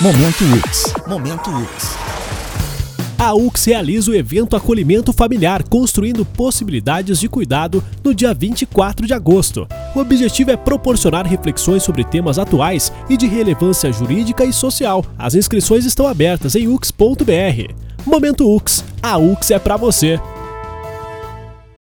Momento UX. Momento UX. A UX realiza o evento Acolhimento Familiar Construindo Possibilidades de Cuidado no dia 24 de agosto. O objetivo é proporcionar reflexões sobre temas atuais e de relevância jurídica e social. As inscrições estão abertas em ux.br. Momento UX. A UX é para você.